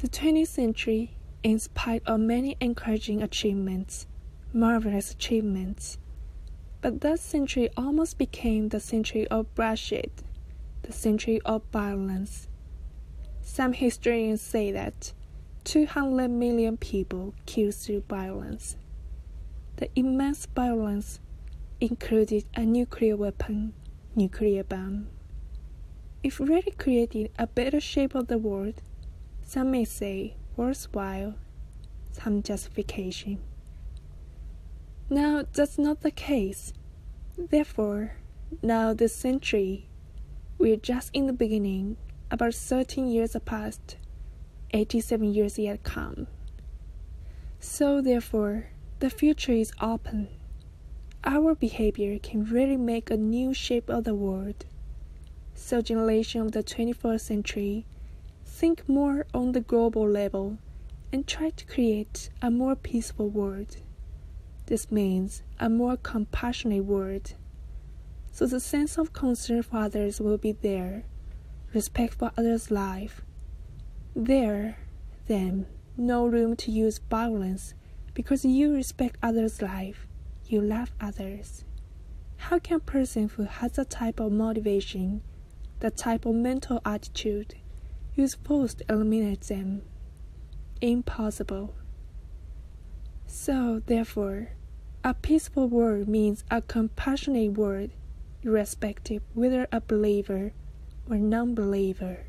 The 20th century, in spite of many encouraging achievements, marvelous achievements, but that century almost became the century of bloodshed, the century of violence. Some historians say that 200 million people killed through violence. The immense violence included a nuclear weapon, nuclear bomb. If really creating a better shape of the world, some may say worthwhile, some justification. Now that's not the case. Therefore, now this century, we're just in the beginning, about 13 years past, 87 years yet come. So therefore, the future is open. Our behavior can really make a new shape of the world. So generation of the 21st century, think more on the global level and try to create a more peaceful world. This means a more compassionate world. So the sense of concern for others will be there, respect for others' life. There, then, no room to use violence because you respect others' life, you love others. How can a person who has that type of motivation, that type of mental attitude, force to eliminate them? Impossible. So, therefore, a peaceful world means a compassionate world, irrespective whether a believer or non believer.